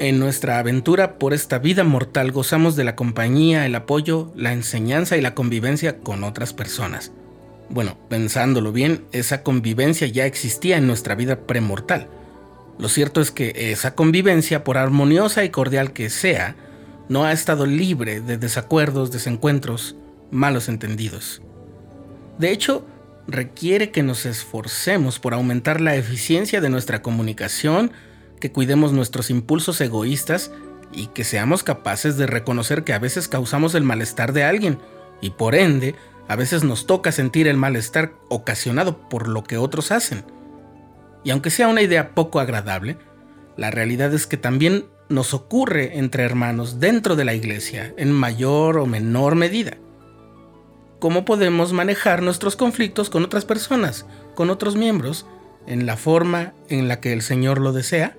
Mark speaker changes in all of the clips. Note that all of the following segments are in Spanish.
Speaker 1: En nuestra aventura por esta vida mortal gozamos de la compañía, el apoyo, la enseñanza y la convivencia con otras personas. Bueno, pensándolo bien, esa convivencia ya existía en nuestra vida premortal. Lo cierto es que esa convivencia, por armoniosa y cordial que sea, no ha estado libre de desacuerdos, desencuentros, malos entendidos. De hecho, requiere que nos esforcemos por aumentar la eficiencia de nuestra comunicación, que cuidemos nuestros impulsos egoístas y que seamos capaces de reconocer que a veces causamos el malestar de alguien y por ende a veces nos toca sentir el malestar ocasionado por lo que otros hacen. Y aunque sea una idea poco agradable, la realidad es que también nos ocurre entre hermanos dentro de la iglesia en mayor o menor medida. ¿Cómo podemos manejar nuestros conflictos con otras personas, con otros miembros, en la forma en la que el Señor lo desea?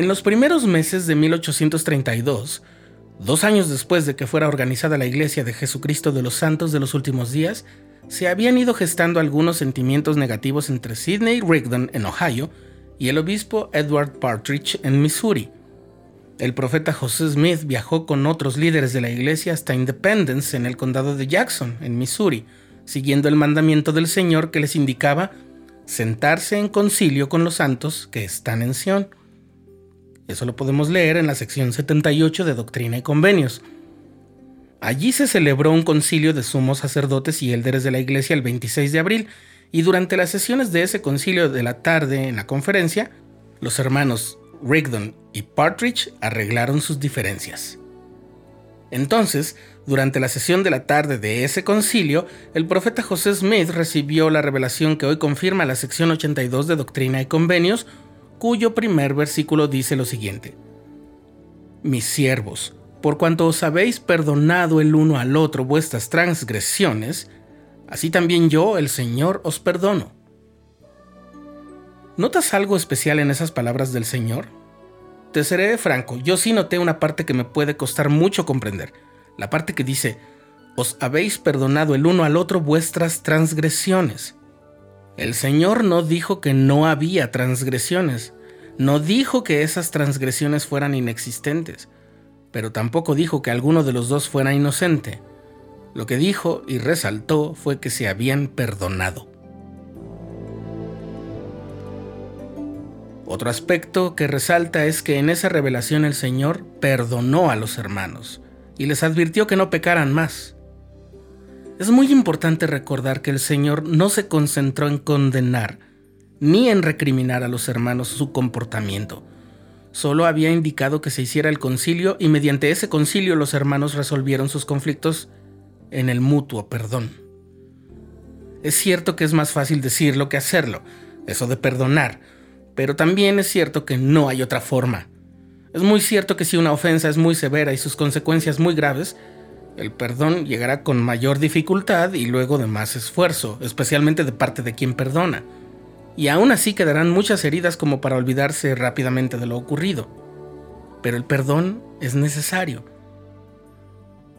Speaker 1: En los primeros meses de 1832, dos años después de que fuera organizada la Iglesia de Jesucristo de los Santos de los Últimos Días, se habían ido gestando algunos sentimientos negativos entre Sidney Rigdon en Ohio y el obispo Edward Partridge en Missouri. El profeta José Smith viajó con otros líderes de la iglesia hasta Independence en el condado de Jackson, en Missouri, siguiendo el mandamiento del Señor que les indicaba sentarse en concilio con los santos que están en Sion. Eso lo podemos leer en la sección 78 de Doctrina y Convenios. Allí se celebró un concilio de sumos sacerdotes y élderes de la iglesia el 26 de abril, y durante las sesiones de ese concilio de la tarde en la conferencia, los hermanos Rigdon y Partridge arreglaron sus diferencias. Entonces, durante la sesión de la tarde de ese concilio, el profeta José Smith recibió la revelación que hoy confirma la sección 82 de Doctrina y Convenios, cuyo primer versículo dice lo siguiente. Mis siervos, por cuanto os habéis perdonado el uno al otro vuestras transgresiones, así también yo, el Señor, os perdono. ¿Notas algo especial en esas palabras del Señor? Te seré franco, yo sí noté una parte que me puede costar mucho comprender, la parte que dice, os habéis perdonado el uno al otro vuestras transgresiones. El Señor no dijo que no había transgresiones, no dijo que esas transgresiones fueran inexistentes, pero tampoco dijo que alguno de los dos fuera inocente. Lo que dijo y resaltó fue que se habían perdonado. Otro aspecto que resalta es que en esa revelación el Señor perdonó a los hermanos y les advirtió que no pecaran más. Es muy importante recordar que el Señor no se concentró en condenar ni en recriminar a los hermanos su comportamiento. Solo había indicado que se hiciera el concilio y mediante ese concilio los hermanos resolvieron sus conflictos en el mutuo perdón. Es cierto que es más fácil decirlo que hacerlo, eso de perdonar, pero también es cierto que no hay otra forma. Es muy cierto que si una ofensa es muy severa y sus consecuencias muy graves, el perdón llegará con mayor dificultad y luego de más esfuerzo, especialmente de parte de quien perdona. Y aún así quedarán muchas heridas como para olvidarse rápidamente de lo ocurrido. Pero el perdón es necesario.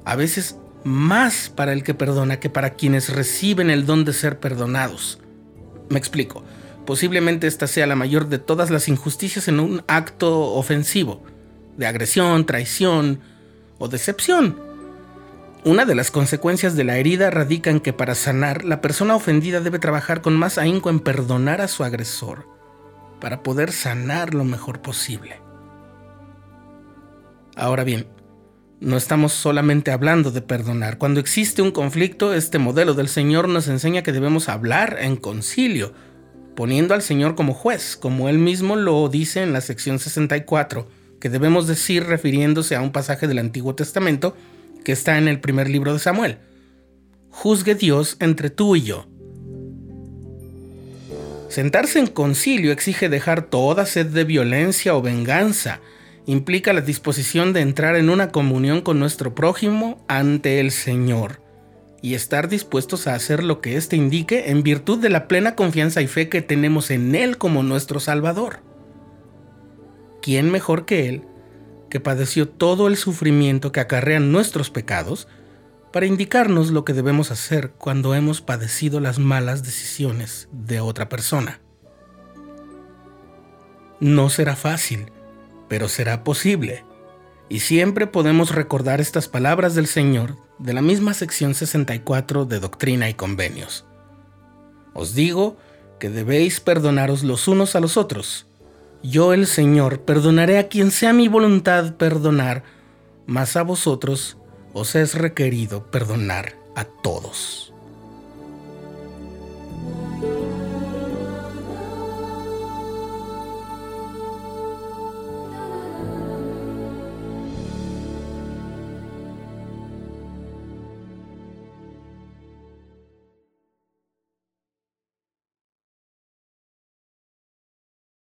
Speaker 1: A veces más para el que perdona que para quienes reciben el don de ser perdonados. Me explico. Posiblemente esta sea la mayor de todas las injusticias en un acto ofensivo, de agresión, traición o decepción una de las consecuencias de la herida radica en que para sanar, la persona ofendida debe trabajar con más ahínco en perdonar a su agresor, para poder sanar lo mejor posible. Ahora bien, no estamos solamente hablando de perdonar. Cuando existe un conflicto, este modelo del Señor nos enseña que debemos hablar en concilio, poniendo al Señor como juez, como él mismo lo dice en la sección 64, que debemos decir refiriéndose a un pasaje del Antiguo Testamento que está en el primer libro de Samuel. Juzgue Dios entre tú y yo. Sentarse en concilio exige dejar toda sed de violencia o venganza, implica la disposición de entrar en una comunión con nuestro prójimo ante el Señor y estar dispuestos a hacer lo que éste indique en virtud de la plena confianza y fe que tenemos en Él como nuestro Salvador. ¿Quién mejor que Él, que padeció todo el sufrimiento que acarrean nuestros pecados, para indicarnos lo que debemos hacer cuando hemos padecido las malas decisiones de otra persona? No será fácil, pero será posible y siempre podemos recordar estas palabras del Señor de la misma sección 64 de Doctrina y Convenios. Os digo que debéis perdonaros los unos a los otros. Yo el Señor perdonaré a quien sea mi voluntad perdonar, mas a vosotros os es requerido perdonar a todos.